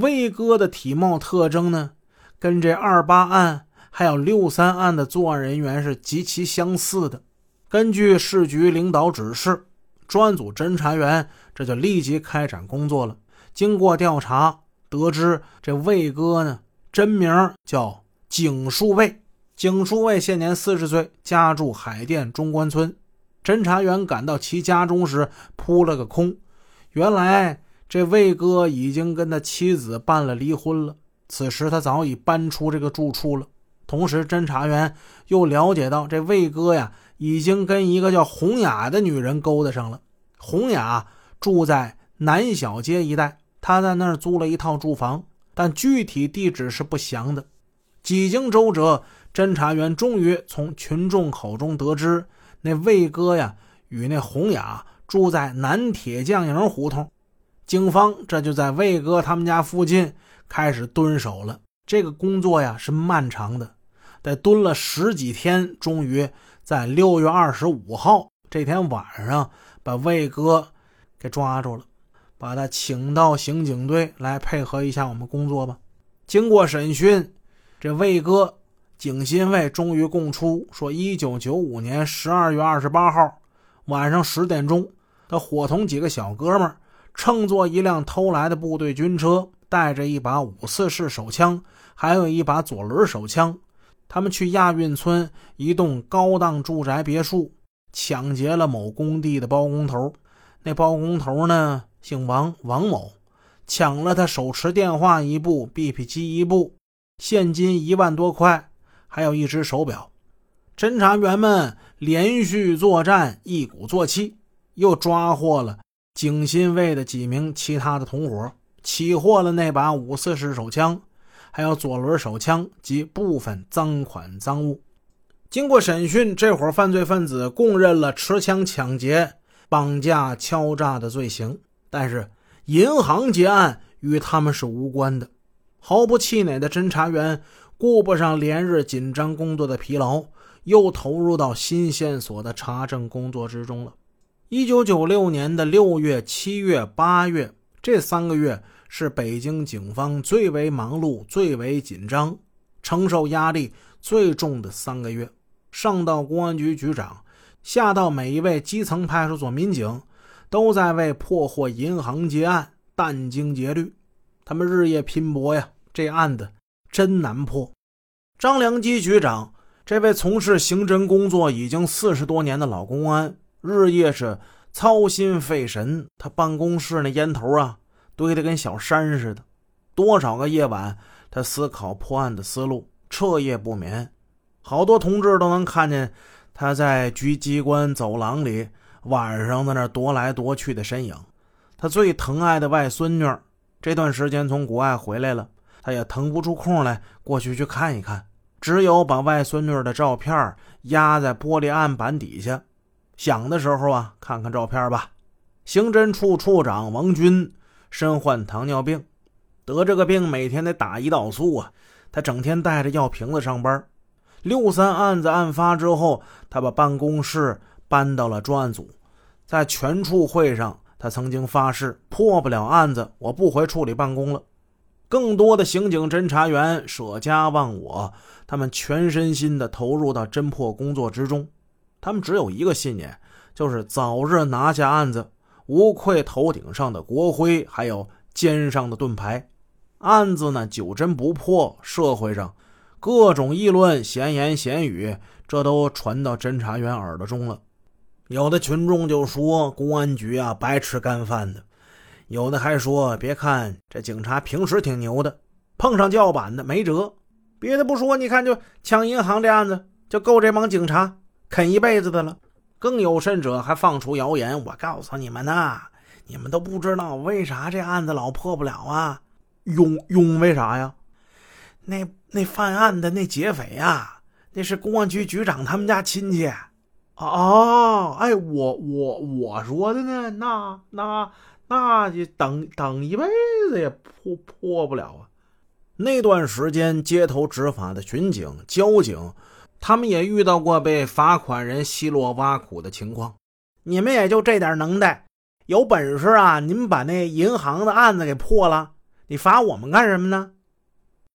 魏哥的体貌特征呢，跟这二八案还有六三案的作案人员是极其相似的。根据市局领导指示，专案组侦查员这就立即开展工作了。经过调查，得知这魏哥呢，真名叫景树卫。景树卫现年四十岁，家住海淀中关村。侦查员赶到其家中时，扑了个空。原来这魏哥已经跟他妻子办了离婚了。此时他早已搬出这个住处了。同时，侦查员又了解到，这魏哥呀，已经跟一个叫洪雅的女人勾搭上了。洪雅住在南小街一带，他在那儿租了一套住房，但具体地址是不详的。几经周折。侦查员终于从群众口中得知，那魏哥呀与那洪雅住在南铁匠营胡同。警方这就在魏哥他们家附近开始蹲守了。这个工作呀是漫长的，得蹲了十几天，终于在六月二十五号这天晚上把魏哥给抓住了，把他请到刑警队来配合一下我们工作吧。经过审讯，这魏哥。景新卫终于供出说，一九九五年十二月二十八号晚上十点钟，他伙同几个小哥们乘坐一辆偷来的部队军车，带着一把五四式手枪，还有一把左轮手枪，他们去亚运村一栋高档住宅别墅，抢劫了某工地的包工头。那包工头呢，姓王，王某，抢了他手持电话一部，BP 机一部，现金一万多块。还有一只手表，侦查员们连续作战，一鼓作气，又抓获了景新卫的几名其他的同伙，起获了那把五四式手枪，还有左轮手枪及部分赃款赃物。经过审讯，这伙犯罪分子供认了持枪抢劫、绑架、敲诈的罪行，但是银行劫案与他们是无关的。毫不气馁的侦查员。顾不上连日紧张工作的疲劳，又投入到新线索的查证工作之中了。一九九六年的六月、七月、八月这三个月是北京警方最为忙碌、最为紧张、承受压力最重的三个月。上到公安局局长，下到每一位基层派出所民警，都在为破获银行劫案殚精竭虑，他们日夜拼搏呀。这案子。真难破！张良基局长，这位从事刑侦工作已经四十多年的老公安，日夜是操心费神。他办公室那烟头啊，堆得跟小山似的。多少个夜晚，他思考破案的思路，彻夜不眠。好多同志都能看见他在局机关走廊里晚上在那踱来踱去的身影。他最疼爱的外孙女，这段时间从国外回来了。他也腾不出空来过去去看一看，只有把外孙女的照片压在玻璃案板底下，想的时候啊，看看照片吧。刑侦处处长王军身患糖尿病，得这个病每天得打胰岛素啊，他整天带着药瓶子上班。六三案子案发之后，他把办公室搬到了专案组，在全处会上，他曾经发誓破不了案子，我不回处里办公了。更多的刑警侦查员舍家忘我，他们全身心的投入到侦破工作之中。他们只有一个信念，就是早日拿下案子，无愧头顶上的国徽，还有肩上的盾牌。案子呢，久侦不破，社会上各种议论、闲言闲语，这都传到侦查员耳朵中了。有的群众就说：“公安局啊，白吃干饭的。”有的还说：“别看这警察平时挺牛的，碰上叫板的没辙。别的不说，你看就抢银行这案子，就够这帮警察啃一辈子的了。更有甚者，还放出谣言。我告诉你们呐，你们都不知道为啥这案子老破不了啊？庸庸为啥呀？那那犯案的那劫匪呀，那是公安局局长他们家亲戚。啊哦，哎，我我我说的呢，那那。”那就等等一辈子也破破不了啊！那段时间，街头执法的巡警、交警，他们也遇到过被罚款人奚落挖苦的情况。你们也就这点能耐，有本事啊！你们把那银行的案子给破了，你罚我们干什么呢？